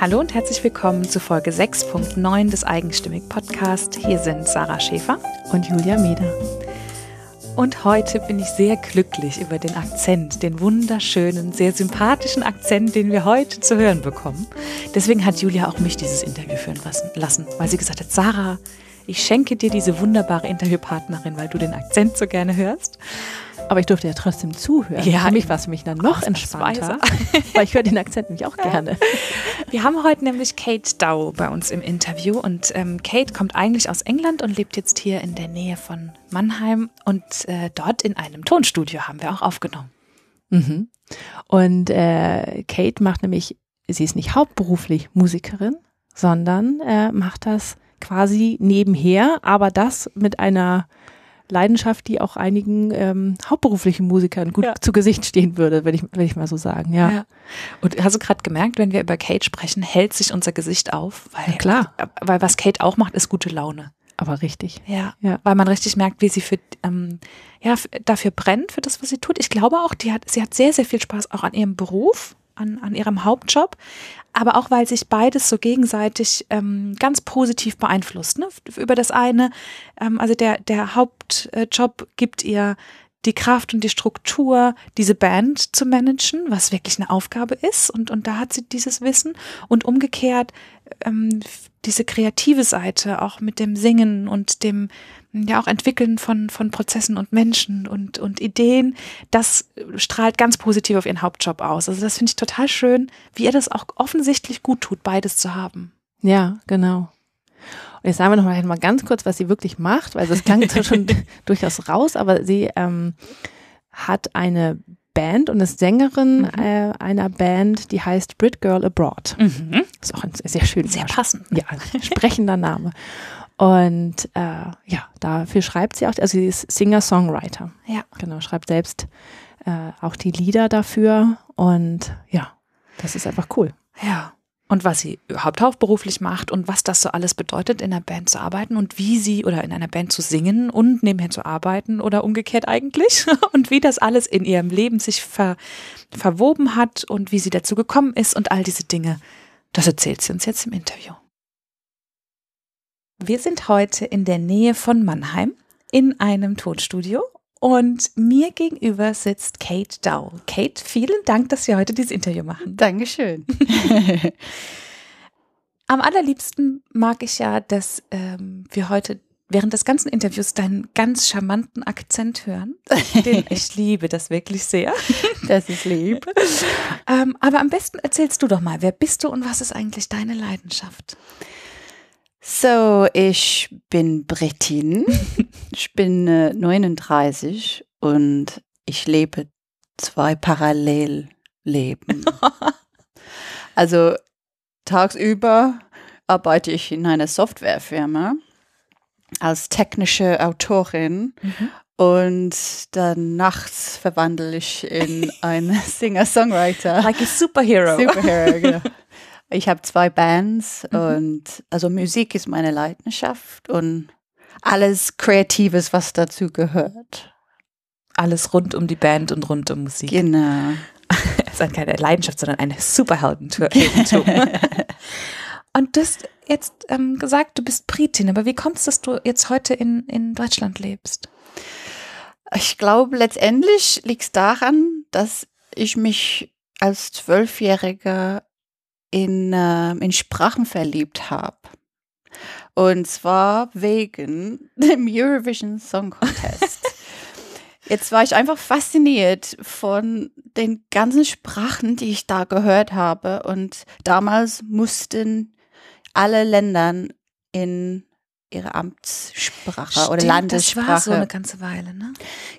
Hallo und herzlich willkommen zu Folge 6.9 des Eigenstimmig Podcast. Hier sind Sarah Schäfer und Julia Meder. Und heute bin ich sehr glücklich über den Akzent, den wunderschönen, sehr sympathischen Akzent, den wir heute zu hören bekommen. Deswegen hat Julia auch mich dieses Interview führen lassen, weil sie gesagt hat, Sarah, ich schenke dir diese wunderbare Interviewpartnerin, weil du den Akzent so gerne hörst. Aber ich durfte ja trotzdem zuhören. Ja, Für mich war es mich dann noch entspannter, weil ich höre den Akzent nämlich auch gerne. Wir haben heute nämlich Kate Dow bei uns im Interview und ähm, Kate kommt eigentlich aus England und lebt jetzt hier in der Nähe von Mannheim und äh, dort in einem Tonstudio haben wir auch aufgenommen. Mhm. Und äh, Kate macht nämlich, sie ist nicht hauptberuflich Musikerin, sondern äh, macht das quasi nebenher, aber das mit einer Leidenschaft, die auch einigen ähm, hauptberuflichen Musikern gut ja. zu Gesicht stehen würde, würde ich, will ich mal so sagen. Ja. ja. Und hast du gerade gemerkt, wenn wir über Kate sprechen, hält sich unser Gesicht auf? Weil, ja, klar. Weil was Kate auch macht, ist gute Laune. Aber richtig. Ja, ja. Weil man richtig merkt, wie sie für, ähm, ja, dafür brennt, für das, was sie tut. Ich glaube auch, die hat, sie hat sehr, sehr viel Spaß auch an ihrem Beruf an, an ihrem Hauptjob, aber auch weil sich beides so gegenseitig ähm, ganz positiv beeinflusst. Ne? Über das eine, ähm, also der, der Hauptjob gibt ihr die Kraft und die Struktur, diese Band zu managen, was wirklich eine Aufgabe ist. Und, und da hat sie dieses Wissen. Und umgekehrt ähm, diese kreative Seite, auch mit dem Singen und dem ja auch Entwickeln von, von Prozessen und Menschen und, und Ideen, das strahlt ganz positiv auf ihren Hauptjob aus. Also das finde ich total schön, wie ihr das auch offensichtlich gut tut, beides zu haben. Ja, genau. Und jetzt sagen wir noch mal, mal ganz kurz, was sie wirklich macht, weil das klang schon durchaus raus, aber sie ähm, hat eine Band und ist Sängerin mhm. äh, einer Band, die heißt Brit Girl Abroad. Mhm. Ist auch ein sehr schön. Sehr passend. Ja, sprechender Name. Und äh, ja, dafür schreibt sie auch, also sie ist Singer-Songwriter. Ja. Genau, schreibt selbst äh, auch die Lieder dafür. Und ja, das ist einfach cool. Ja. Und was sie überhaupt hauptberuflich macht und was das so alles bedeutet, in einer Band zu arbeiten und wie sie oder in einer Band zu singen und nebenher zu arbeiten oder umgekehrt eigentlich und wie das alles in ihrem Leben sich ver, verwoben hat und wie sie dazu gekommen ist und all diese Dinge. Das erzählt sie uns jetzt im Interview. Wir sind heute in der Nähe von Mannheim in einem Tonstudio und mir gegenüber sitzt Kate Dow. Kate, vielen Dank, dass wir heute dieses Interview machen. Dankeschön. Am allerliebsten mag ich ja, dass ähm, wir heute während des ganzen Interviews deinen ganz charmanten Akzent hören. Den ich liebe das wirklich sehr. Das ist lieb. ähm, aber am besten erzählst du doch mal, wer bist du und was ist eigentlich deine Leidenschaft? So, ich bin Brettin. ich bin äh, 39 und ich lebe zwei Parallelleben. also tagsüber arbeite ich in einer Softwarefirma als technische Autorin mhm. und dann nachts verwandle ich in einen Singer-Songwriter. Like a superhero. Superhero, genau. Ich habe zwei Bands mhm. und also Musik ist meine Leidenschaft und alles Kreatives, was dazu gehört. Alles rund um die Band und rund um Musik. Genau. Es ist keine Leidenschaft, sondern eine Superheldentum. und du hast jetzt ähm, gesagt, du bist Britin, aber wie kommt es, dass du jetzt heute in, in Deutschland lebst? Ich glaube, letztendlich liegt es daran, dass ich mich als Zwölfjähriger in, äh, in Sprachen verliebt habe. Und zwar wegen dem Eurovision Song Contest. Jetzt war ich einfach fasziniert von den ganzen Sprachen, die ich da gehört habe. Und damals mussten alle Länder in ihre Amtssprache Stimmt, oder Landessprache. Das war so eine ganze Weile, ne?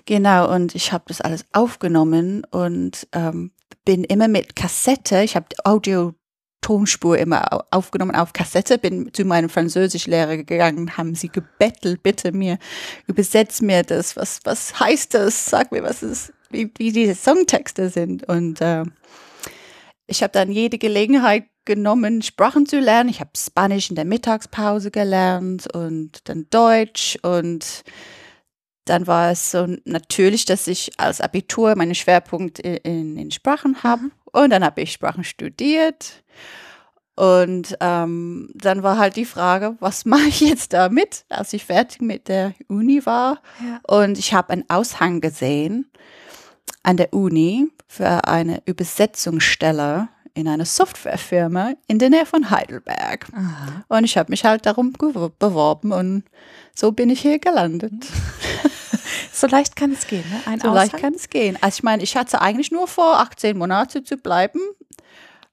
Genau, und ich habe das alles aufgenommen und ähm, bin immer mit Kassette, ich habe Audio Tonspur immer aufgenommen auf Kassette, bin zu meinem Französischlehrer gegangen, haben sie gebettelt, bitte mir, übersetzt mir das, was, was heißt das, sag mir, was ist, wie, wie diese Songtexte sind. Und äh, ich habe dann jede Gelegenheit genommen, Sprachen zu lernen. Ich habe Spanisch in der Mittagspause gelernt und dann Deutsch und dann war es so natürlich, dass ich als Abitur meinen Schwerpunkt in, in Sprachen habe. Mhm. Und dann habe ich Sprachen studiert. Und ähm, dann war halt die Frage, was mache ich jetzt damit, als ich fertig mit der Uni war. Ja. Und ich habe einen Aushang gesehen an der Uni für eine Übersetzungsstelle in einer Softwarefirma in der Nähe von Heidelberg. Und ich habe mich halt darum beworben und so bin ich hier gelandet. So leicht kann es gehen, ne? Ein So leicht Aushang. kann es gehen. Also ich meine, ich hatte eigentlich nur vor, 18 Monate zu bleiben, Die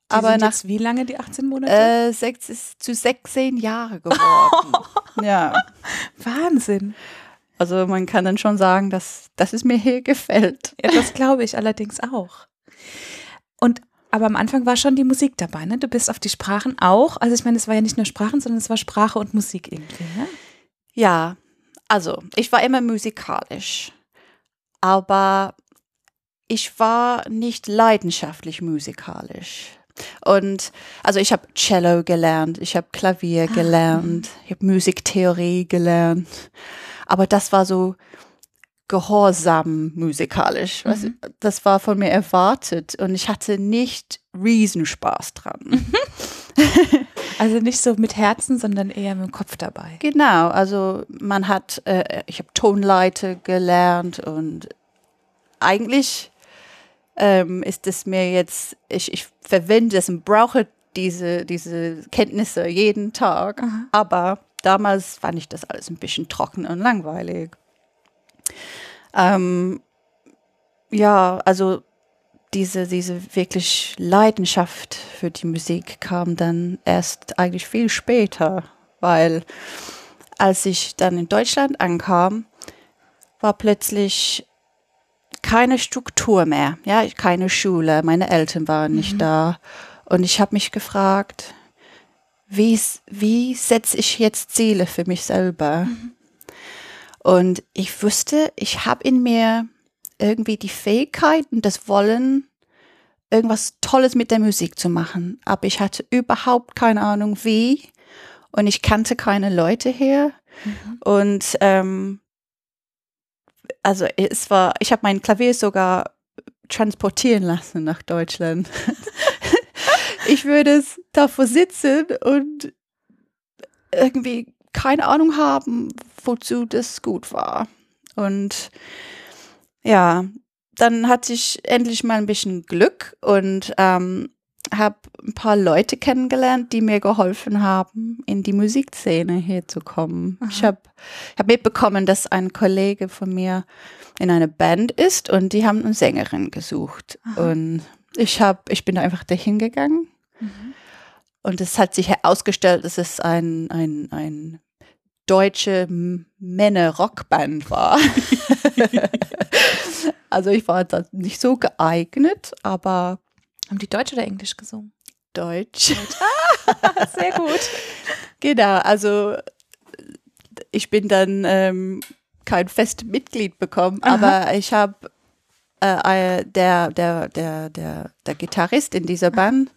aber nach wie lange die 18 Monate? äh, sechs ist zu 16 Jahre geworden. ja, Wahnsinn. also man kann dann schon sagen, dass, dass es mir hier gefällt. Ja, das glaube ich allerdings auch. Und aber am Anfang war schon die Musik dabei, ne? Du bist auf die Sprachen auch. Also ich meine, es war ja nicht nur Sprachen, sondern es war Sprache und Musik irgendwie, ne? Ja, also ich war immer musikalisch, aber ich war nicht leidenschaftlich musikalisch. Und also ich habe Cello gelernt, ich habe Klavier gelernt, ich habe Musiktheorie gelernt, aber das war so gehorsam musikalisch. du, Das war von mir erwartet und ich hatte nicht Riesenspaß dran. Also nicht so mit Herzen, sondern eher mit dem Kopf dabei. Genau, also man hat, äh, ich habe Tonleiter gelernt und eigentlich ähm, ist es mir jetzt, ich, ich verwende es und brauche diese, diese Kenntnisse jeden Tag, aber damals fand ich das alles ein bisschen trocken und langweilig. Ähm, ja, also diese, diese wirklich Leidenschaft für die Musik kam dann erst eigentlich viel später, weil als ich dann in Deutschland ankam, war plötzlich keine Struktur mehr, ja, keine Schule, meine Eltern waren nicht da. Und ich habe mich gefragt, wie, wie setze ich jetzt Ziele für mich selber? Und ich wusste, ich habe in mir irgendwie die Fähigkeit und das Wollen, irgendwas Tolles mit der Musik zu machen. Aber ich hatte überhaupt keine Ahnung wie und ich kannte keine Leute hier. Und ähm, also es war, ich habe mein Klavier sogar transportieren lassen nach Deutschland. ich würde es davor sitzen und irgendwie keine Ahnung haben, wozu das gut war. Und ja, dann hatte ich endlich mal ein bisschen Glück und ähm, habe ein paar Leute kennengelernt, die mir geholfen haben, in die Musikszene hier zu kommen. Ich habe hab mitbekommen, dass ein Kollege von mir in einer Band ist und die haben eine Sängerin gesucht. Und ich habe, ich bin da einfach dahin gegangen. Und es hat sich herausgestellt, dass es ein, ein, ein deutsche Männer-Rockband war. also ich war da nicht so geeignet, aber Haben die Deutsch oder Englisch gesungen? Deutsch. Sehr gut. Genau, also ich bin dann ähm, kein festes Mitglied bekommen, aber ich habe äh, äh, der, der, der, der, der Gitarrist in dieser Band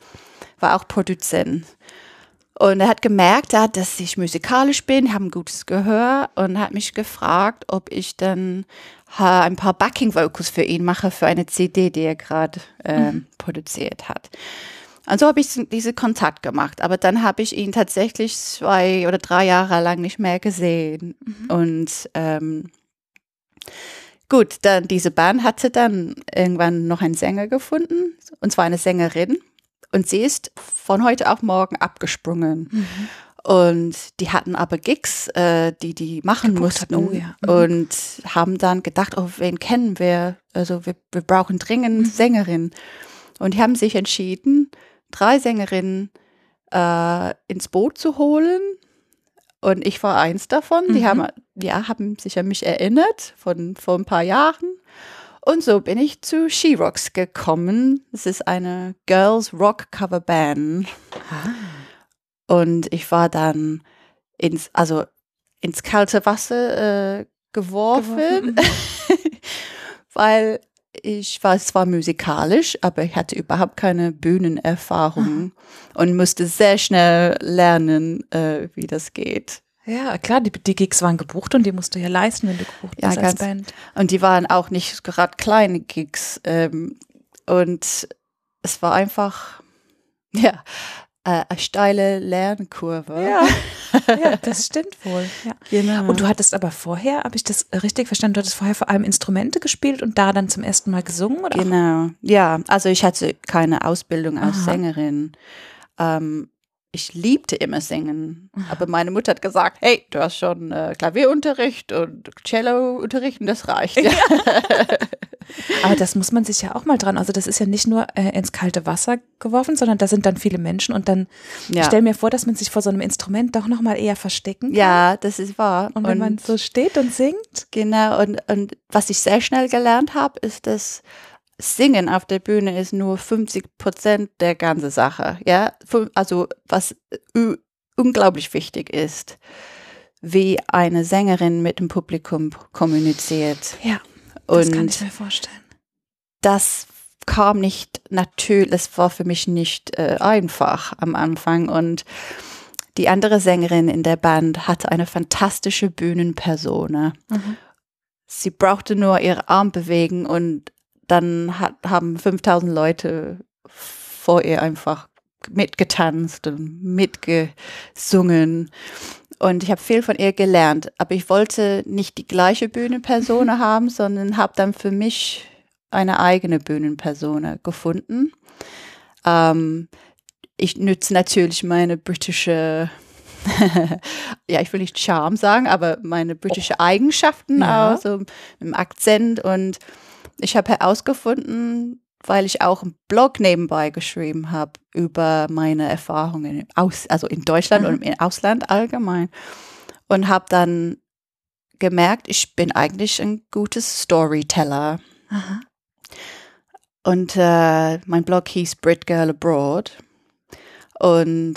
war auch Produzent. Und er hat gemerkt, dass ich musikalisch bin, habe ein gutes Gehör und hat mich gefragt, ob ich dann ein paar Backing Vocals für ihn mache für eine CD, die er gerade ähm, produziert hat. Und so habe ich diesen Kontakt gemacht. Aber dann habe ich ihn tatsächlich zwei oder drei Jahre lang nicht mehr gesehen. Und ähm, gut, dann diese Band hatte dann irgendwann noch einen Sänger gefunden, und zwar eine Sängerin. Und sie ist von heute auf morgen abgesprungen. Und die hatten aber Gigs, äh, die die machen Gebucht mussten. Oh ja. Mhm. Und haben dann gedacht, oh, wen kennen wir? Also wir, wir brauchen dringend Sängerin. Und die haben sich entschieden, drei Sängerinnen äh, ins Boot zu holen. Und ich war eins davon. Die haben, ja, haben sich an mich erinnert von vor ein paar Jahren. Und so bin ich zu She-Rocks gekommen. Es ist eine Girls Rock Cover Band. Und ich war dann ins, also ins kalte Wasser äh, geworfen, weil ich war zwar musikalisch, aber ich hatte überhaupt keine Bühnenerfahrung und musste sehr schnell lernen, äh, wie das geht. Ja, klar, die, die Gigs waren gebucht und die musst du ja leisten, wenn du gebucht Ja, bist als Band. Und die waren auch nicht gerade kleine Gigs. Ähm, und es war einfach, ja, äh, eine steile Lernkurve. Ja, ja das stimmt wohl. Ja. Genau. Und du hattest aber vorher, habe ich das richtig verstanden, du hattest vorher vor allem Instrumente gespielt und da dann zum ersten Mal gesungen? Oder? Genau, ja. Also ich hatte keine Ausbildung als Aha. Sängerin. Ähm, ich liebte immer singen, aber meine Mutter hat gesagt, hey, du hast schon äh, Klavierunterricht und Cellounterricht und das reicht. Ja. Aber das muss man sich ja auch mal dran. Also das ist ja nicht nur äh, ins kalte Wasser geworfen, sondern da sind dann viele Menschen und dann Ja, stell mir vor, dass man sich vor so einem Instrument doch noch mal eher verstecken kann. ja das ist wahr. Und wenn man so steht und singt. Genau, und, und was ich sehr schnell gelernt habe, ist, dass Singen auf der Bühne ist nur 50 Prozent der ganzen Sache. Ja, also was unglaublich wichtig ist, wie eine Sängerin mit dem Publikum kommuniziert. Ja, das kann Und ich mir vorstellen. das kam nicht natürlich, es war für mich nicht äh, einfach am Anfang und die andere Sängerin in der Band hatte eine fantastische Bühnenpersona. Mhm. Sie brauchte nur ihre Arm bewegen und dann hat, haben 5000 Leute vor ihr einfach mitgetanzt und mitgesungen. Und ich habe viel von ihr gelernt. Aber ich wollte nicht die gleiche Bühnenpersona haben, sondern habe dann für mich eine eigene Bühnenpersona gefunden. Ähm, ich nütze natürlich meine britische, ja, ich will nicht Charme sagen, aber meine britische Eigenschaften Ja. auch, so mit dem Akzent. Und ich habe herausgefunden, weil ich auch einen Blog nebenbei geschrieben habe über meine Erfahrungen aus, also in Deutschland Mhm. und im Ausland allgemein. Und habe dann gemerkt, ich bin eigentlich ein gutes Storyteller. Aha. Und äh, mein Blog hieß Brit Girl Abroad. Und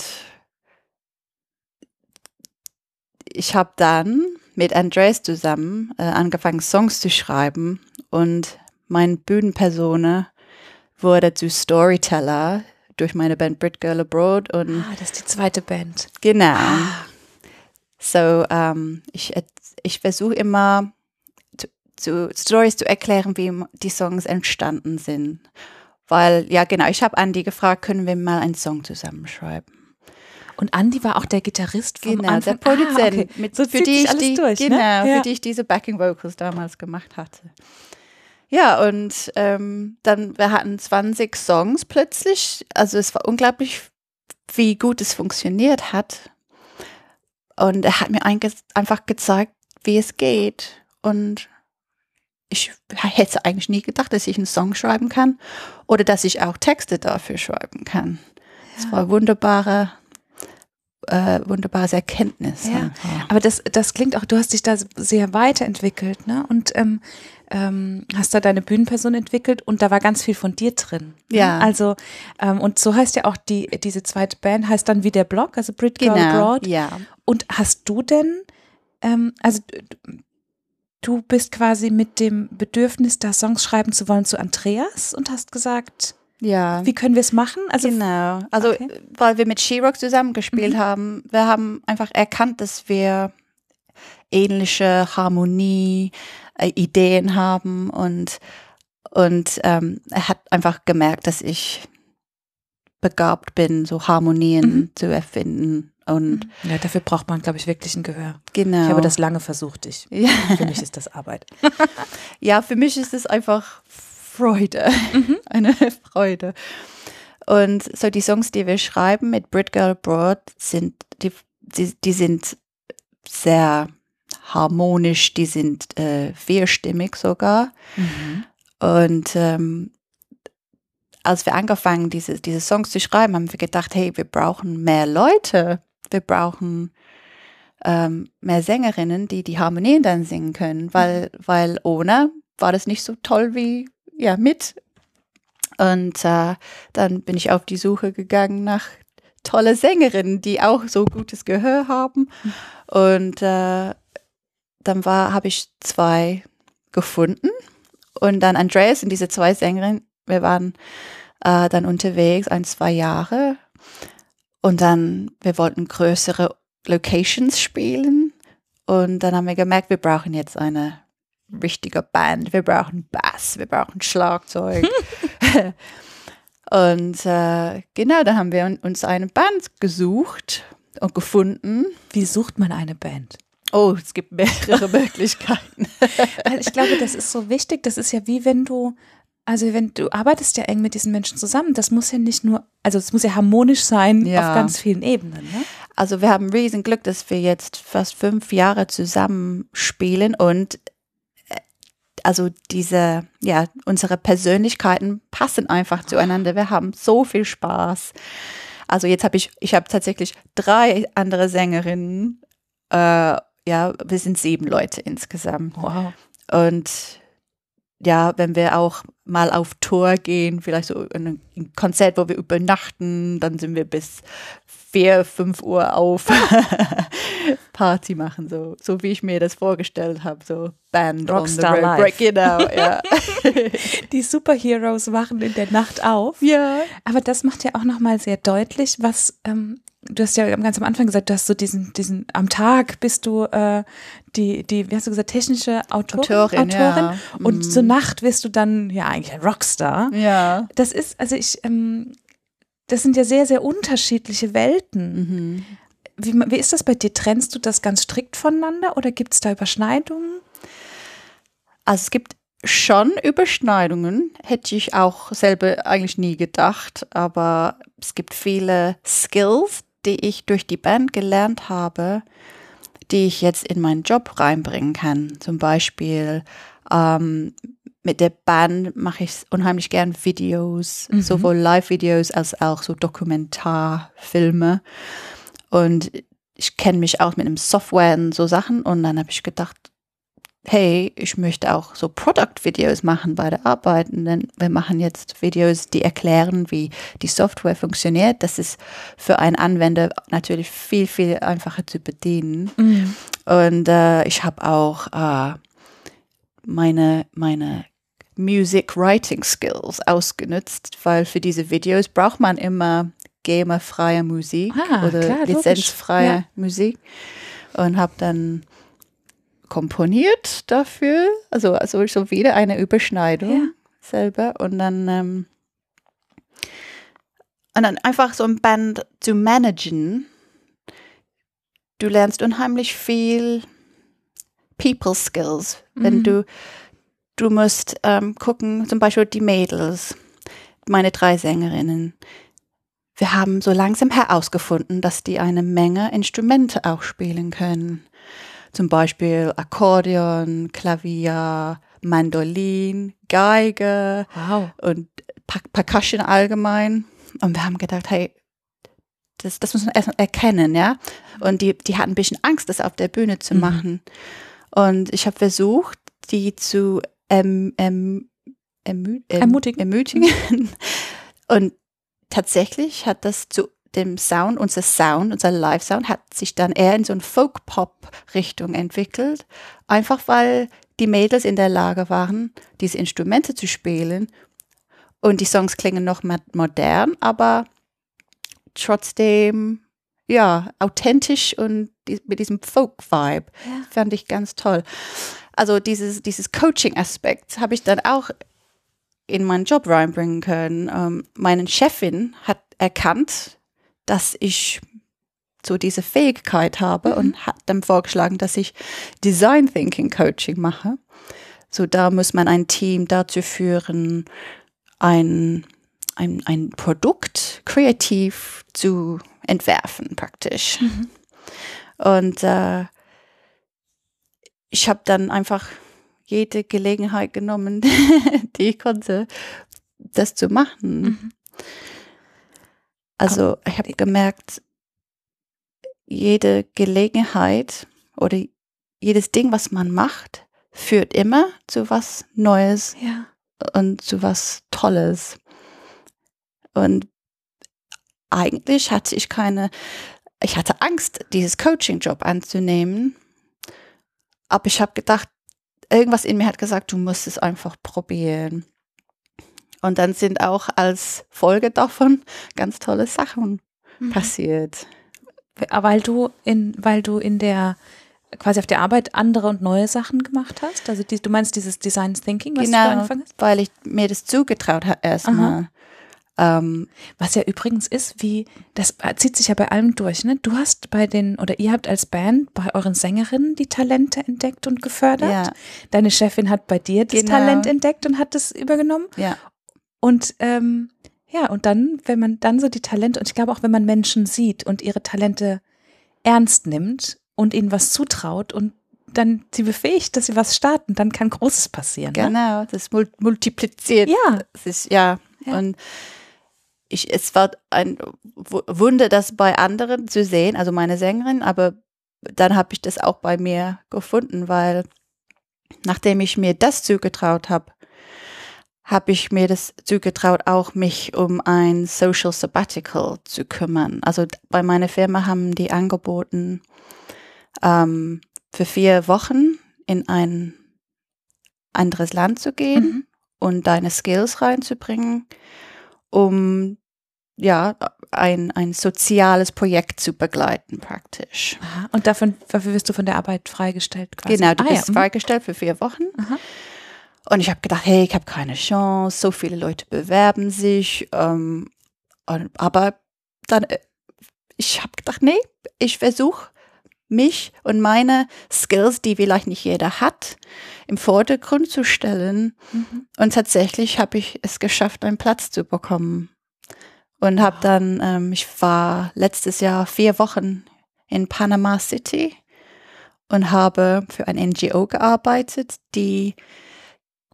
ich habe dann mit Andreas zusammen äh, angefangen, Songs zu schreiben. Und meine Bühnenpersone wurde zu Storyteller durch meine Band Brit Girl Abroad. Und Ah, das ist die zweite Band. genau. Ah, So, ähm, ich, ich versuche immer zu, zu Stories zu erklären, wie die Songs entstanden sind. Weil, ja genau, ich habe Andy gefragt, können wir mal einen Song zusammenschreiben? Und Andy war auch der Gitarrist vom Genau, Anfang. der Produzent, Ah, okay. mit, so für die ich alles die, durch, genau, ne? ja. für die ich diese Backing Vocals damals gemacht hatte. Ja, und ähm, dann, wir hatten 20 Songs plötzlich. Also es war unglaublich, wie gut es funktioniert hat. Und er hat mir einfach gezeigt, wie es geht. Und ich hätte eigentlich nie gedacht, dass ich einen Song schreiben kann oder dass ich auch Texte dafür schreiben kann. Es war wunderbare, äh, wunderbares Erkenntnis. Ja. einfach. Aber das, das klingt auch, du hast dich da sehr weiterentwickelt, ne? Und ähm, ähm, hast da deine Bühnenperson entwickelt und da war ganz viel von dir drin. ne? Ja. Also, ähm, und so heißt ja auch die, diese zweite Band, heißt dann wie der Blog, also Brit Girl Genau, Abroad. ja. Und hast du denn, ähm, also du bist quasi mit dem Bedürfnis, da Songs schreiben zu wollen, zu Andreas und hast gesagt, Ja. wie können wir es machen? Also genau. Also, Okay. weil wir mit She-Rock zusammengespielt haben, wir haben einfach erkannt, dass wir ähnliche Harmonie, äh, Ideen haben und, und ähm, er hat einfach gemerkt, dass ich begabt bin, so Harmonien Mhm. zu erfinden. Und ja, dafür braucht man, glaube ich, wirklich ein Gehör. genau. Ich habe das lange versucht. Ich, ja. für mich ist das Arbeit. Ja, für mich ist es einfach Freude. Mhm. Eine Freude. Und so die Songs, die wir schreiben mit Brit Girl Abroad, sind, die, die, die sind sehr harmonisch, die sind äh, vierstimmig sogar. Mhm. Und ähm, als wir angefangen, diese, diese Songs zu schreiben, haben wir gedacht, hey, wir brauchen mehr Leute. Wir brauchen ähm, mehr Sängerinnen, die die Harmonien dann singen können, weil, weil ohne war das nicht so toll wie ja mit. Und äh, dann bin ich auf die Suche gegangen nach tolle Sängerinnen, die auch so gutes Gehör haben. Und äh, dann war, habe ich zwei gefunden. Und dann Andreas und diese zwei Sängerinnen, wir waren äh, dann unterwegs, ein, zwei Jahre. Und dann, wir wollten größere Locations spielen. Und dann haben wir gemerkt, wir brauchen jetzt eine richtige Band. Wir brauchen Bass, wir brauchen Schlagzeug. Und äh, genau, da haben wir uns eine Band gesucht und gefunden. Wie sucht man eine Band? Oh, es gibt mehrere Möglichkeiten. Weil ich glaube, das ist so wichtig. Das ist ja wie wenn du, also wenn du arbeitest ja eng mit diesen Menschen zusammen. Das muss ja nicht nur, also es muss ja harmonisch sein Ja. auf ganz vielen Ebenen. Ne? Also wir haben riesen Glück, dass wir jetzt fast fünf Jahre zusammen spielen und äh, also diese, ja, unsere Persönlichkeiten passen einfach zueinander. Wir haben so viel Spaß. Also jetzt habe ich, ich habe tatsächlich drei andere Sängerinnen. Äh, ja, wir sind sieben Leute insgesamt. Wow. Und ja, wenn wir auch mal auf Tour gehen, vielleicht so in ein Konzert, wo wir übernachten, dann sind wir bis vier, fünf Uhr auf Party machen, so, so wie ich mir das vorgestellt habe, so Band Rockstar on the road. life. Genau, ja. Die Superheroes wachen in der Nacht auf. ja. Aber das macht ja auch nochmal sehr deutlich, was, ähm, du hast ja ganz am Anfang gesagt, du hast so diesen, diesen, am Tag bist du äh, die, die, wie hast du gesagt, technische Autorin, Autorin, ja. und Mhm. zur Nacht wirst du dann ja eigentlich ein Rockstar. Ja. Das ist, also ich, ähm, das sind ja sehr, sehr unterschiedliche Welten. Mhm. Wie, wie ist das bei dir? Trennst du das ganz strikt voneinander oder gibt es da Überschneidungen? Also es gibt schon Überschneidungen, hätte ich auch selber eigentlich nie gedacht, aber es gibt viele Skills, die ich durch die Band gelernt habe, die ich jetzt in meinen Job reinbringen kann. Zum Beispiel ähm, mit der Band mache ich unheimlich gern Videos, Mhm. sowohl Live-Videos als auch so Dokumentarfilme. Und ich kenne mich auch mit einem Software und so Sachen und dann habe ich gedacht, hey, ich möchte auch so Product-Videos machen bei der Arbeit. Und dann, wir machen jetzt Videos, die erklären, wie die Software funktioniert. Das ist für einen Anwender natürlich viel, viel einfacher zu bedienen. Und äh, ich habe auch äh, meine, meine Music Writing Skills ausgenutzt, weil für diese Videos braucht man immer gamerfreie Musik Ah, oder klar, lizenzfreie Ja. Musik und habe dann komponiert dafür, also, also so wieder eine Überschneidung Ja. selber und dann ähm, und dann einfach so ein Band zu managen. Du lernst unheimlich viel People Skills, wenn Mhm. du du musst ähm, gucken, zum Beispiel die Mädels, meine drei Sängerinnen. Wir haben so langsam herausgefunden, dass die eine Menge Instrumente auch spielen können. Zum Beispiel Akkordeon, Klavier, Mandolin, Geige Wow. und Per- Percussion allgemein. Und wir haben gedacht, hey, das, das muss man erst mal erkennen, ja. Und die, die hatten ein bisschen Angst, das auf der Bühne zu Mhm. machen. Und ich habe versucht, die zu ähm, ähm, ermü ähm, Ermutigen. ermutigen. Und tatsächlich hat das zu dem Sound, unser Sound, unser Live-Sound hat sich dann eher in so eine Folk-Pop-Richtung entwickelt. Einfach weil die Mädels in der Lage waren, diese Instrumente zu spielen. Und die Songs klingen noch modern, aber trotzdem, ja, authentisch und mit diesem Folk-Vibe. Ja. Fand ich ganz toll. Also dieses, dieses Coaching-Aspekt habe ich dann auch in meinen Job reinbringen können. Ähm, meine Chefin hat erkannt, dass ich so diese Fähigkeit habe und hat dann vorgeschlagen, dass ich Design Thinking Coaching mache. So da muss man ein Team dazu führen, ein, ein, ein Produkt kreativ zu entwerfen praktisch. Und äh, ich habe dann einfach jede Gelegenheit genommen, die ich konnte, das zu machen. Mhm. Also ich habe gemerkt, jede Gelegenheit oder jedes Ding, was man macht, führt immer zu was Neues Ja. und zu was Tolles. Und eigentlich hatte ich keine, ich hatte Angst, dieses Coaching-Job anzunehmen. Aber ich habe gedacht, irgendwas in mir hat gesagt, du musst es einfach probieren. Und dann sind auch als Folge davon ganz tolle Sachen Mhm. passiert. Weil du in, weil du in der quasi auf der Arbeit andere und neue Sachen gemacht hast? Also die, du meinst dieses Design Thinking, was du Genau, angefangen hast? weil ich mir das zugetraut habe erstmal. Ähm, Was ja übrigens ist, wie, das zieht sich ja bei allem durch, ne? Du hast bei den, oder ihr habt als Band bei euren Sängerinnen die Talente entdeckt und gefördert. Ja. Deine Chefin hat bei dir das Genau. Talent entdeckt und hat das übergenommen. ja, Und ähm, ja, und dann, wenn man dann so die Talente, und ich glaube auch, wenn man Menschen sieht und ihre Talente ernst nimmt und ihnen was zutraut und dann sie befähigt, dass sie was starten, dann kann Großes passieren. Ne? genau, das mul multipliziert. Ja, ist, ja. Ja. Und ich, es war ein Wunder, das bei anderen zu sehen, also meine Sängerin, aber dann habe ich das auch bei mir gefunden, weil nachdem ich mir das zugetraut habe, habe ich mir das zugetraut, auch mich um ein Social Sabbatical zu kümmern. Also bei meiner Firma haben die angeboten, ähm, für vier Wochen in ein anderes Land zu gehen Mhm. und deine Skills reinzubringen, um ja ein, ein soziales Projekt zu begleiten praktisch. Aha. Und davon, dafür wirst du von der Arbeit freigestellt quasi. Genau, du Ah, ja, bist mhm. freigestellt für vier Wochen. Aha. Und ich habe gedacht, hey, ich habe keine Chance, so viele Leute bewerben sich. Ähm, und, aber dann, äh, ich habe gedacht, nee, ich versuche mich und meine Skills, die vielleicht nicht jeder hat, im Vordergrund zu stellen. Mhm. Und tatsächlich habe ich es geschafft, einen Platz zu bekommen. Und habe dann, ähm, ich war letztes Jahr vier Wochen in Panama City und habe für ein NGO gearbeitet, die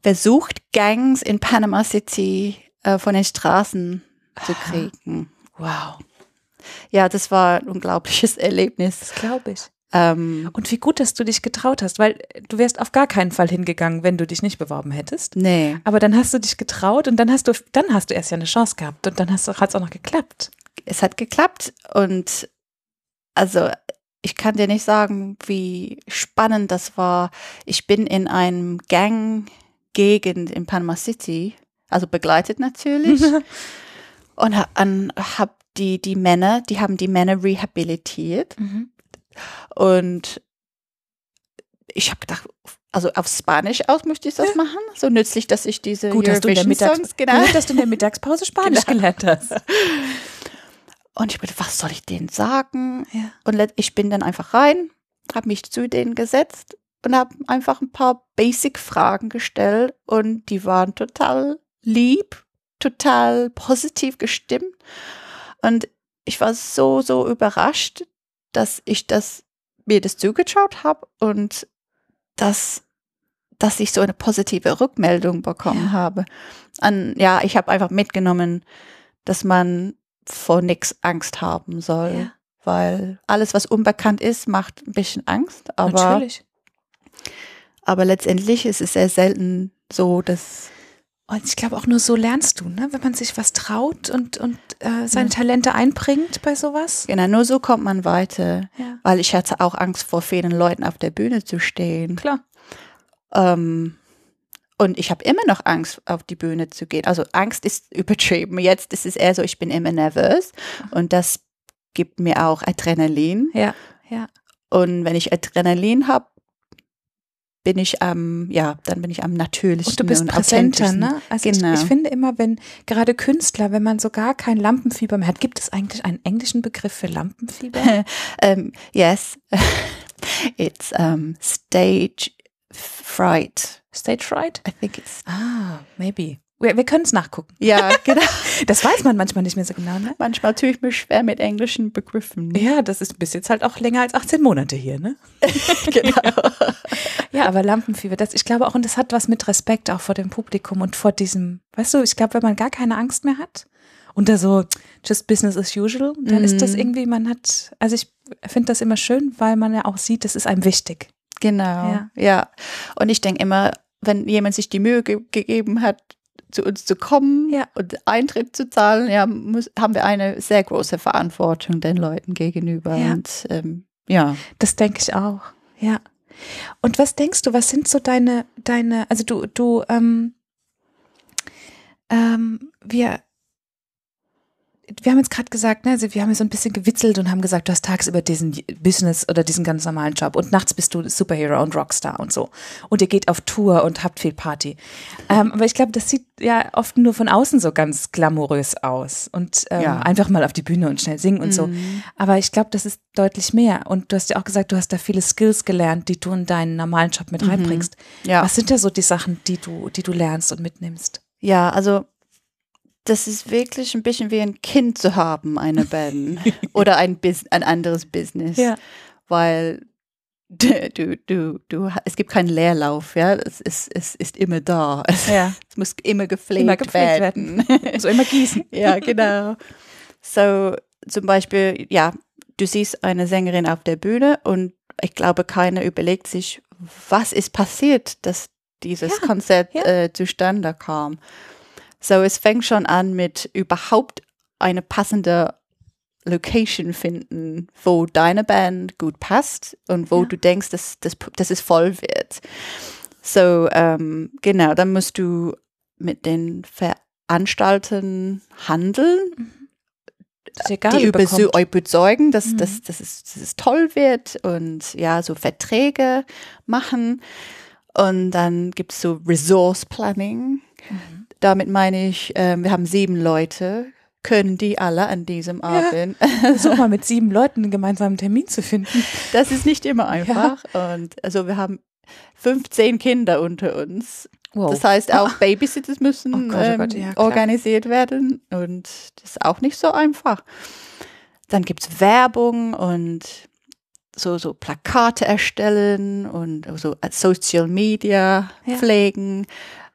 versucht, Gangs in Panama City äh, von den Straßen zu Aha. kriegen. Wow, Ja, das war ein unglaubliches Erlebnis. das glaube ich. Ähm, Und wie gut, dass du dich getraut hast, weil du wärst auf gar keinen Fall hingegangen, wenn du dich nicht beworben hättest. nee, Aber dann hast du dich getraut und dann hast du, dann hast du erst ja eine Chance gehabt und dann hat es auch noch geklappt. es hat geklappt und also ich kann dir nicht sagen, wie spannend das war. Ich bin in einem Gang-Gegend in Panama City, also begleitet natürlich, und ha- an, hab die, die Männer, die haben die Männer rehabilitiert und ich habe gedacht, also auf Spanisch aus möchte ich das machen. So nützlich, dass ich diese Gut, dass du in der Eurovision Mittags genau. Gut, dass du in der Mittagspause Spanisch Genau. gelernt hast. Und ich dachte, was soll ich denen sagen? Ja. Und ich bin dann einfach rein, habe mich zu denen gesetzt und habe einfach ein paar Basic-Fragen gestellt und die waren total lieb, total positiv gestimmt. Und ich war so, so überrascht, dass ich das, mir das zugetraut habe und dass, dass ich so eine positive Rückmeldung bekommen Ja. habe. Und ja, ich habe einfach mitgenommen, dass man vor nichts Angst haben soll. Ja. Weil alles, was unbekannt ist, macht ein bisschen Angst. Aber, Natürlich. Aber letztendlich ist es sehr selten so, dass Und ich glaube auch nur so lernst du, ne? wenn man sich was traut und, und äh, seine Talente einbringt bei sowas. genau nur so kommt man weiter. Ja, Weil ich hatte auch Angst, vor vielen Leuten auf der Bühne zu stehen. klar. Ähm, und ich habe immer noch Angst, auf die Bühne zu gehen. Also Angst ist übertrieben. Jetzt ist es eher so, ich bin immer nervös. Und das gibt mir auch Adrenalin. Ja, ja. Und wenn ich Adrenalin habe, bin ich am, ja, dann bin ich am natürlichsten Und du bist und präsenter, ne? Also Genau. ich, ich finde immer, wenn gerade Künstler, wenn man so gar kein Lampenfieber mehr hat, gibt es eigentlich einen englischen Begriff für Lampenfieber? um, yes, it's um, stage fright. Stage fright? I think it's. Ah, maybe. Wir, wir können es nachgucken. Ja, genau. Das weiß man manchmal nicht mehr so genau, ne? Manchmal tue ich mich schwer mit englischen Begriffen. Ja, das ist bis jetzt halt auch länger als 18 Monate hier, ne? genau. Ja, aber Lampenfieber, das, ich glaube auch, und das hat was mit Respekt auch vor dem Publikum und vor diesem, weißt du, ich glaube, wenn man gar keine Angst mehr hat und da so just business as usual, dann ist das Mhm. irgendwie, man hat, also ich finde das immer schön, weil man ja auch sieht, das ist einem wichtig. Genau. Ja. Ja. Und ich denke immer, wenn jemand sich die Mühe ge gegeben hat, zu uns zu kommen Ja. und Eintritt zu zahlen, ja, muss, haben wir eine sehr große Verantwortung den Leuten gegenüber. Ja. Und ähm, ja. Das denke ich auch, ja. Und was denkst du, was sind so deine, deine, also du, du, ähm, ähm, wir, wir haben jetzt gerade gesagt, ne, also wir haben ja so ein bisschen gewitzelt und haben gesagt, du hast tagsüber diesen Business oder diesen ganz normalen Job und nachts bist du Superhero und Rockstar und so. Und ihr geht auf Tour und habt viel Party. Ähm, aber ich glaube, das sieht ja oft nur von außen so ganz glamourös aus und ähm, Ja. einfach mal auf die Bühne und schnell singen und so. Aber ich glaube, das ist deutlich mehr. Und du hast ja auch gesagt, du hast da viele Skills gelernt, die du in deinen normalen Job mit reinbringst. Ja. Was sind da so die Sachen, die du, die du lernst und mitnimmst? Ja, also das ist wirklich ein bisschen wie ein Kind zu haben, eine Band oder ein, Bus ein anderes Business, Ja. weil du, du, du, es gibt keinen Leerlauf, ja, es ist, es ist immer da, es, Ja. es muss immer gepflegt, Immer gepflegt werden. So immer gießen. ja, genau. So zum Beispiel, ja, du siehst eine Sängerin auf der Bühne und ich glaube, keiner überlegt sich, was ist passiert, dass dieses Ja, Konzert ja. äh, zustande kam. So, es fängt schon an mit überhaupt eine passende Location finden, wo deine Band gut passt und wo Ja. du denkst, dass, dass, dass es voll wird. So, ähm, genau, dann musst du mit den Veranstaltern handeln, Das ist egal, die überzeugen, dass, Mhm. dass, dass, es, dass es toll wird und ja, so Verträge machen. Und dann gibt es so Resource Planning. Mhm. Damit meine ich, ähm, wir haben sieben Leute, können die alle an diesem Abend. Versuch mal mit sieben Leuten einen gemeinsamen Termin zu finden. Das ist nicht immer einfach. Und also wir haben 15 Kinder unter uns. Wow. Das heißt, auch Babysitters müssen Oh Gott, oh Gott, ähm, ja, organisiert werden und das ist auch nicht so einfach. Dann gibt es Werbung und so, so Plakate erstellen und so Social Media Ja. pflegen.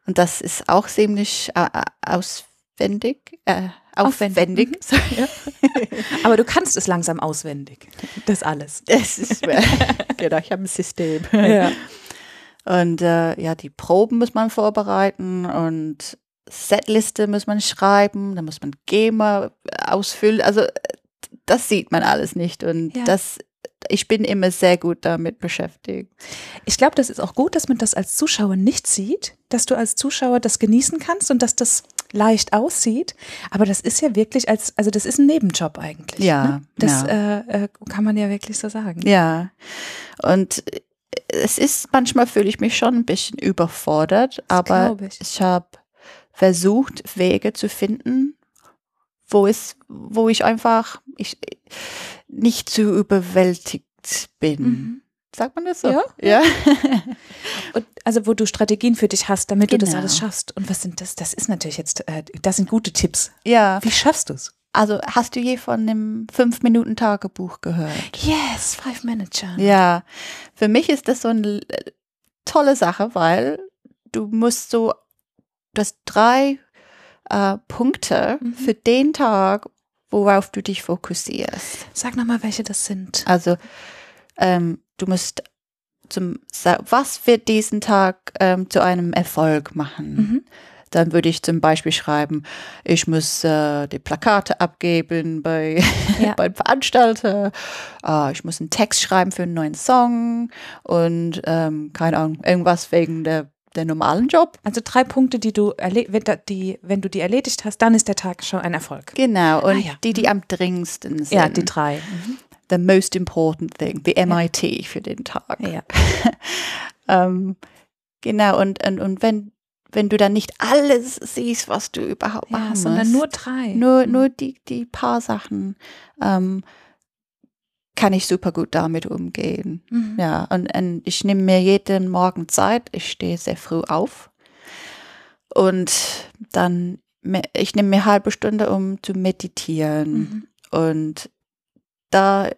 Und das ist auch ziemlich äh, äh, auswendig. Äh, Aufwendig. aufwendig. Sorry. Aber du kannst es langsam auswendig. Das alles. Das ist, genau, ich habe ein System. Ja. Und äh, ja, die Proben muss man vorbereiten und Setliste muss man schreiben, dann muss man GEMA ausfüllen. Also das sieht man alles nicht und Ja. das ich bin immer sehr gut damit beschäftigt. Ich glaube, das ist auch gut, dass man das als Zuschauer nicht sieht, dass du als Zuschauer das genießen kannst und dass das leicht aussieht. Aber das ist ja wirklich als, also das ist ein Nebenjob eigentlich. Ja, Ne? Das ja. Äh, äh, kann man ja wirklich so sagen. Ja. Und äh, es ist manchmal fühle ich mich schon ein bisschen überfordert, aber glaub ich. ich habe versucht Wege zu finden, wo es wo ich einfach ich nicht zu überwältigt bin. Mhm. Sagt man das so? Ja. Ja. Und also wo du Strategien für dich hast, damit du das Genau. alles schaffst. Und was sind das? Das ist natürlich jetzt, äh, das sind gute Tipps. ja. Wie schaffst du es? Also hast du je von einem Fünf-Minuten-Tagebuch gehört? Yes, Five Manager. Ja, für mich ist das so eine äh, tolle Sache, weil du musst so, du hast drei äh, Punkte Mhm. für den Tag, worauf du dich fokussierst. Sag nochmal, welche das sind. Also ähm, du musst zum, was wird diesen Tag ähm, zu einem Erfolg machen? Mhm. Dann würde ich zum Beispiel schreiben, ich muss äh, die Plakate abgeben bei, Ja. beim Veranstalter, äh, ich muss einen Text schreiben für einen neuen Song und ähm, keine Ahnung, irgendwas wegen der, der normalen Job. Also drei Punkte, die du, wenn, die, wenn du die erledigt hast, dann ist der Tag schon ein Erfolg. Genau, und Ah, ja. die, die am dringendsten sind. Ja, die drei. Mhm. The most important thing, the MIT für den Tag. Ja. Ähm, genau, und, und, und wenn, wenn du dann nicht alles siehst, was du überhaupt ja, machen sondern musst, nur drei. nur, Mhm. nur die, die paar Sachen, ähm, kann ich super gut damit umgehen. Mhm. Ja, und, und ich nehme mir jeden Morgen Zeit. Ich stehe sehr früh auf. Und dann, ich nehme mir eine halbe Stunde, um zu meditieren. Mhm. Und da,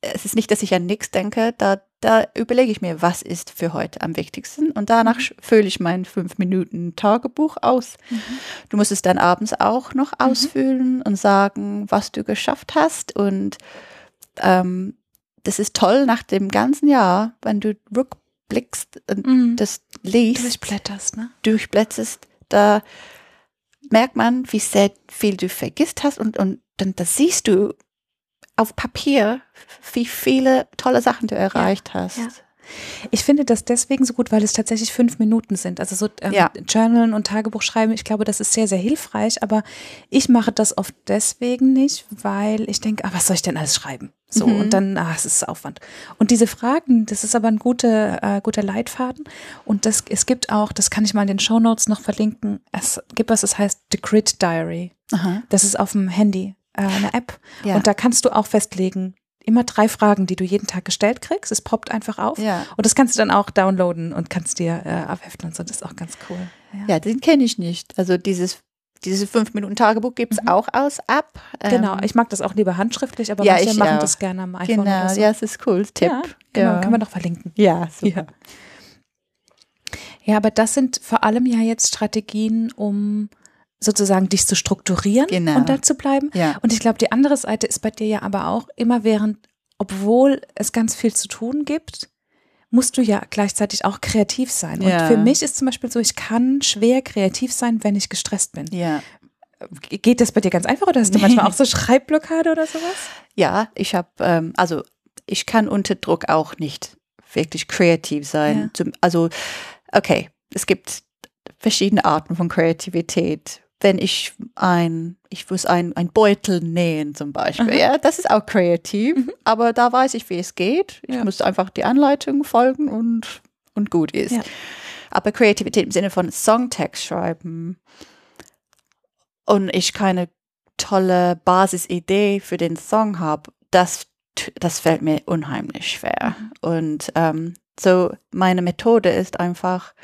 es ist nicht, dass ich an nichts denke, da, da überlege ich mir, was ist für heute am wichtigsten. Und danach sch- fülle ich mein fünf Minuten Tagebuch aus. Mhm. Du musst es dann abends auch noch ausfüllen und sagen, was du geschafft hast. Und ähm, das ist toll nach dem ganzen Jahr, wenn du rückblickst und Mhm. das liest, Durchblätterst, ne? durchblätterst, da merkt man, wie sehr viel du vergisst hast und, und dann das siehst du auf Papier, wie viele tolle Sachen du erreicht hast. ja. Ich finde das deswegen so gut, weil es tatsächlich fünf Minuten sind. Also so ähm, Ja. Journalen und Tagebuch schreiben, ich glaube, das ist sehr, sehr hilfreich, aber ich mache das oft deswegen nicht, weil ich denke, ah, was soll ich denn alles schreiben? So, Mhm. und dann, ah, es ist Aufwand. Und diese Fragen, das ist aber ein guter, äh, guter Leitfaden. Und das, es gibt auch, das kann ich mal in den Shownotes noch verlinken, es gibt was, das heißt The Grid Diary. Aha. Das ist auf dem Handy, äh, eine App. Ja. Und da kannst du auch festlegen, immer drei Fragen, die du jeden Tag gestellt kriegst. Es poppt einfach auf. Ja. Und das kannst du dann auch downloaden und kannst dir äh, abheften und so. Das ist auch ganz cool. Ja. Ja, den kenne ich nicht. Also dieses, dieses 5-Minuten-Tagebuch gibt es auch aus App. Genau, Ähm, ich mag das auch lieber handschriftlich, aber Ja, manche ich machen auch. das gerne am iPhone Genau, so. ja, es ist cool. Tipp. Ja, genau, ja. können wir noch verlinken. ja, super. Ja. Ja, aber das sind vor allem ja jetzt Strategien, um sozusagen dich zu strukturieren Genau. und da zu bleiben. Ja. Und ich glaube, die andere Seite ist bei dir ja aber auch immer während, obwohl es ganz viel zu tun gibt, musst du ja gleichzeitig auch kreativ sein. Ja. Und für mich ist zum Beispiel so, ich kann schwer kreativ sein, wenn ich gestresst bin. Ja. Geht das bei dir ganz einfach oder hast du manchmal auch so Schreibblockade oder sowas? Ja, ich habe, ähm, also ich kann unter Druck auch nicht wirklich kreativ sein. Ja. Also, okay, es gibt verschiedene Arten von Kreativität. Wenn ich ein, ich muss ein, ein Beutel nähen zum Beispiel, ja, das ist auch kreativ, aber da weiß ich, wie es geht. Ich Ja. muss einfach die Anleitung folgen und, und gut ist. Ja. Aber Kreativität im Sinne von Songtext schreiben und ich keine tolle Basisidee für den Song habe, das, das fällt mir unheimlich schwer. Und ähm, so meine Methode ist einfach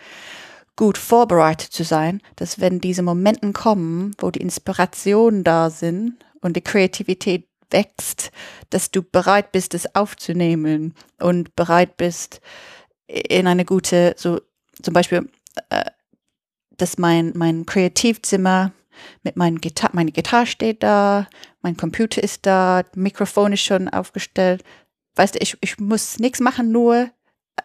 gut vorbereitet zu sein, dass wenn diese Momenten kommen, wo die Inspirationen da sind und die Kreativität wächst, dass du bereit bist, es aufzunehmen und bereit bist, in eine gute, so zum Beispiel, äh, dass mein, mein Kreativzimmer mit meinem Gitarre, meine Gitarre steht da, mein Computer ist da, Mikrofon ist schon aufgestellt. Weißt du, ich, ich muss nichts machen, nur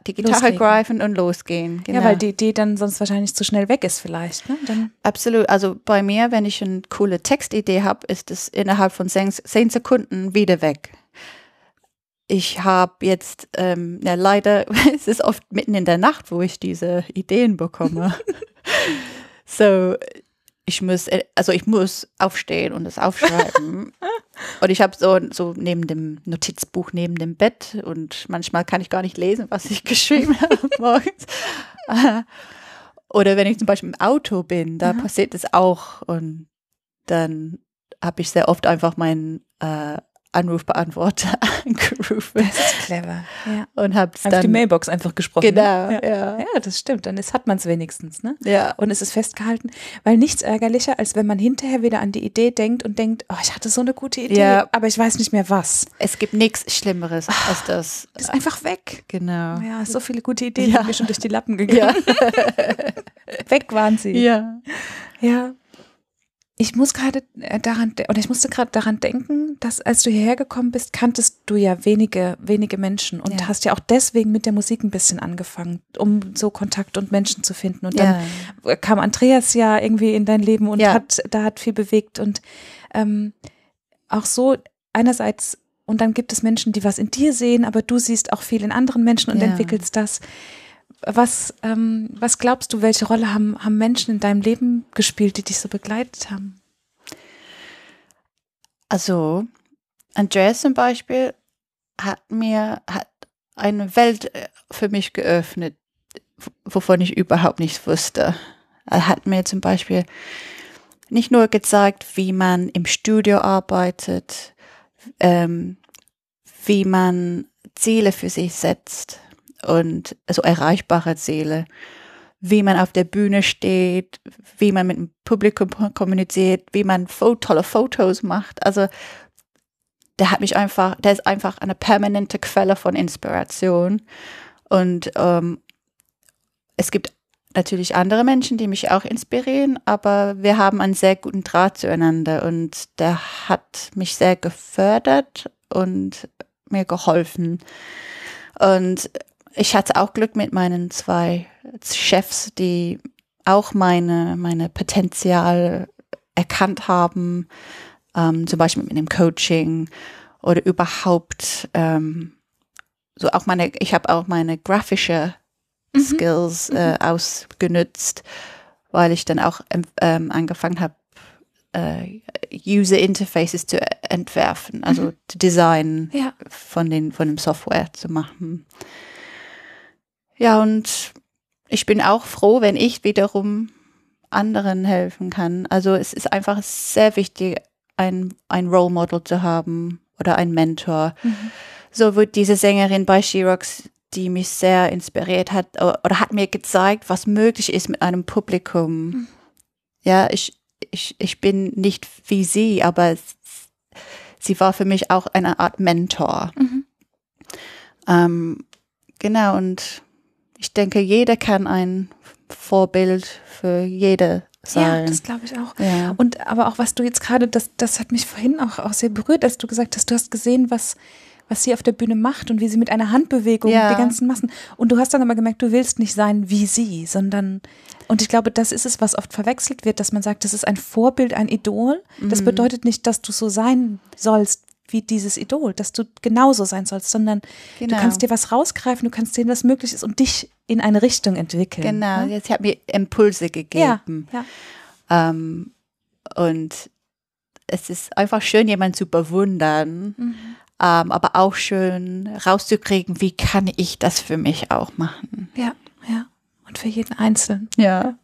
die Gitarre Loslegen. greifen und losgehen. Genau. Ja, weil die Idee dann sonst wahrscheinlich zu schnell weg ist vielleicht. Ne? Dann, Absolut. Also bei mir, wenn ich eine coole Textidee habe, ist es innerhalb von zehn, zehn Sekunden wieder weg. Ich habe jetzt, ähm, ja leider, es ist oft mitten in der Nacht, wo ich diese Ideen bekomme. so, ich muss, äh, also ich muss aufstehen und es aufschreiben. und ich habe so, so neben dem Notizbuch neben dem Bett und manchmal kann ich gar nicht lesen, was ich geschrieben habe morgens. Oder wenn ich zum Beispiel im Auto bin, da passiert es auch. Und dann habe ich sehr oft einfach meinen äh, Anrufbeantworter angerufen das ist clever. Ja. und habe es Auf die dann. Mailbox einfach gesprochen. Genau, Ne? ja. ja, das stimmt. Dann ist, hat man es wenigstens. Ne? Ja. Und es ist festgehalten, weil nichts ärgerlicher, als wenn man hinterher wieder an die Idee denkt und denkt, oh, ich hatte so eine gute Idee, Ja. aber ich weiß nicht mehr was. Es gibt nichts Schlimmeres als das. Das ist einfach weg. Genau. Ja, so viele gute Ideen Ja. sind mir schon durch die Lappen gegangen. weg waren sie. Ja. Ja. Ich muss gerade äh, daran, de- oder ich musste gerade daran denken, dass als du hierher gekommen bist, kanntest du ja wenige, wenige Menschen und Ja. hast ja auch deswegen mit der Musik ein bisschen angefangen, um so Kontakt und Menschen zu finden. Und dann kam Andreas ja irgendwie in dein Leben und Ja. hat, da hat viel bewegt und ähm, auch so einerseits und dann gibt es Menschen, die was in dir sehen, aber du siehst auch viel in anderen Menschen und entwickelst das. Was, ähm, was glaubst du, welche Rolle haben, haben Menschen in deinem Leben gespielt, die dich so begleitet haben? Also, Andreas zum Beispiel hat mir, hat eine Welt äh, für mich geöffnet, wovon ich überhaupt nichts wusste. Er hat mir zum Beispiel nicht nur gezeigt, wie man im Studio arbeitet, ähm, wie man Ziele für sich setzt und also erreichbare Ziele, wie man auf der Bühne steht, wie man mit dem Publikum kommuniziert, wie man tolle Fotos macht. Also der hat mich einfach, der ist einfach eine permanente Quelle von Inspiration. Und ähm, es gibt natürlich andere Menschen, die mich auch inspirieren, aber wir haben einen sehr guten Draht zueinander und der hat mich sehr gefördert und mir geholfen. Und ich hatte auch Glück mit meinen zwei Chefs, die auch meine, meine Potenzial erkannt haben, ähm, zum Beispiel mit dem Coaching oder überhaupt ähm, so auch meine, ich habe auch meine grafische Mhm. Skills äh, ausgenutzt, weil ich dann auch ähm, ähm, angefangen habe, äh, User Interfaces zu entwerfen, also Mhm. Design Ja. von den von dem Software zu machen. Ja, und ich bin auch froh, wenn ich wiederum anderen helfen kann. Also es ist einfach sehr wichtig, ein, ein Role Model zu haben oder ein Mentor. Mhm. So wird diese Sängerin bei Sherox, die mich sehr inspiriert hat oder hat mir gezeigt, was möglich ist mit einem Publikum. Ja, ich, ich, ich bin nicht wie sie, aber sie war für mich auch eine Art Mentor. Mhm. Ähm, genau, und ich denke, jeder kann ein Vorbild für jede Ja, sein. das glaube ich auch. Ja. Und aber auch was du jetzt gerade, das, das hat mich vorhin auch, auch sehr berührt, als du gesagt hast, du hast gesehen, was, was sie auf der Bühne macht und wie sie mit einer Handbewegung Ja. die ganzen Massen. Und du hast dann aber gemerkt, du willst nicht sein wie sie, sondern und ich glaube, das ist es, was oft verwechselt wird, dass man sagt, das ist ein Vorbild, ein Idol. Mhm. Das bedeutet nicht, dass du so sein sollst wie dieses Idol, dass du genauso sein sollst, sondern Genau. du kannst dir was rausgreifen, du kannst sehen, was möglich ist und dich in eine Richtung entwickeln. Genau, ne? jetzt hat mir Impulse Ja, gegeben. ja. Ähm, und es ist einfach schön, jemanden zu bewundern, Mhm. ähm, aber auch schön rauszukriegen, wie kann ich das für mich auch machen. Ja, ja. Und für jeden Einzelnen. Ja.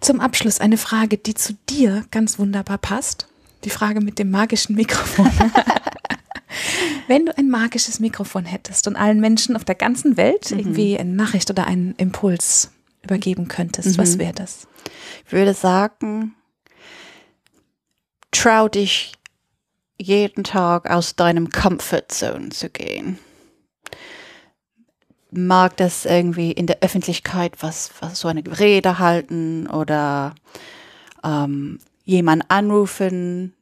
Zum Abschluss eine Frage, die zu dir ganz wunderbar passt. Die Frage mit dem magischen Mikrofon. Wenn du ein magisches Mikrofon hättest und allen Menschen auf der ganzen Welt irgendwie eine Nachricht oder einen Impuls übergeben könntest, was wäre das? Ich würde sagen, trau dich jeden Tag aus deinem Comfort Zone zu gehen. Mag das irgendwie in der Öffentlichkeit was, was so eine Rede halten oder ähm, jemand anrufen,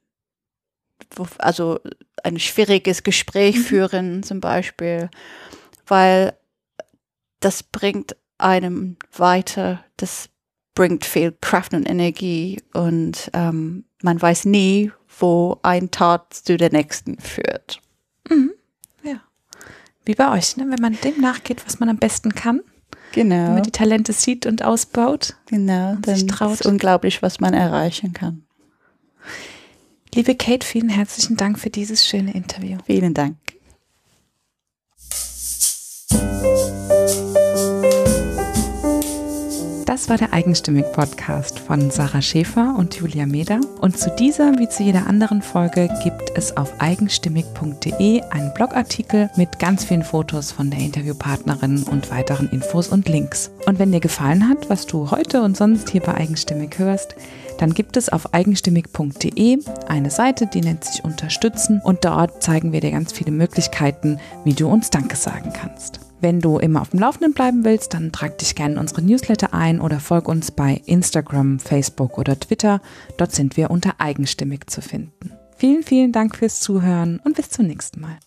also ein schwieriges Gespräch führen zum Beispiel, weil das bringt einem weiter, das bringt viel Kraft und Energie und ähm, man weiß nie, wo ein Tat zu der nächsten führt. Ja. Wie bei euch, ne? wenn man dem nachgeht, was man am besten kann, wenn Genau, man die Talente sieht und ausbaut. genau. sich Dann traut. ist unglaublich, was man erreichen kann. Liebe Kate, vielen herzlichen Dank für dieses schöne Interview. Vielen Dank. Das war der Eigenstimmig-Podcast von Sarah Schäfer und Julia Meder. Und zu dieser wie zu jeder anderen Folge gibt es auf eigenstimmig.de einen Blogartikel mit ganz vielen Fotos von der Interviewpartnerin und weiteren Infos und Links. Und wenn dir gefallen hat, was du heute und sonst hier bei Eigenstimmig hörst, dann gibt es auf eigenstimmig.de eine Seite, die nennt sich Unterstützen und dort zeigen wir dir ganz viele Möglichkeiten, wie du uns Danke sagen kannst. Wenn du immer auf dem Laufenden bleiben willst, dann trag dich gerne in unsere Newsletter ein oder folg uns bei Instagram, Facebook oder Twitter. Dort sind wir unter eigenstimmig zu finden. Vielen, vielen Dank fürs Zuhören und bis zum nächsten Mal.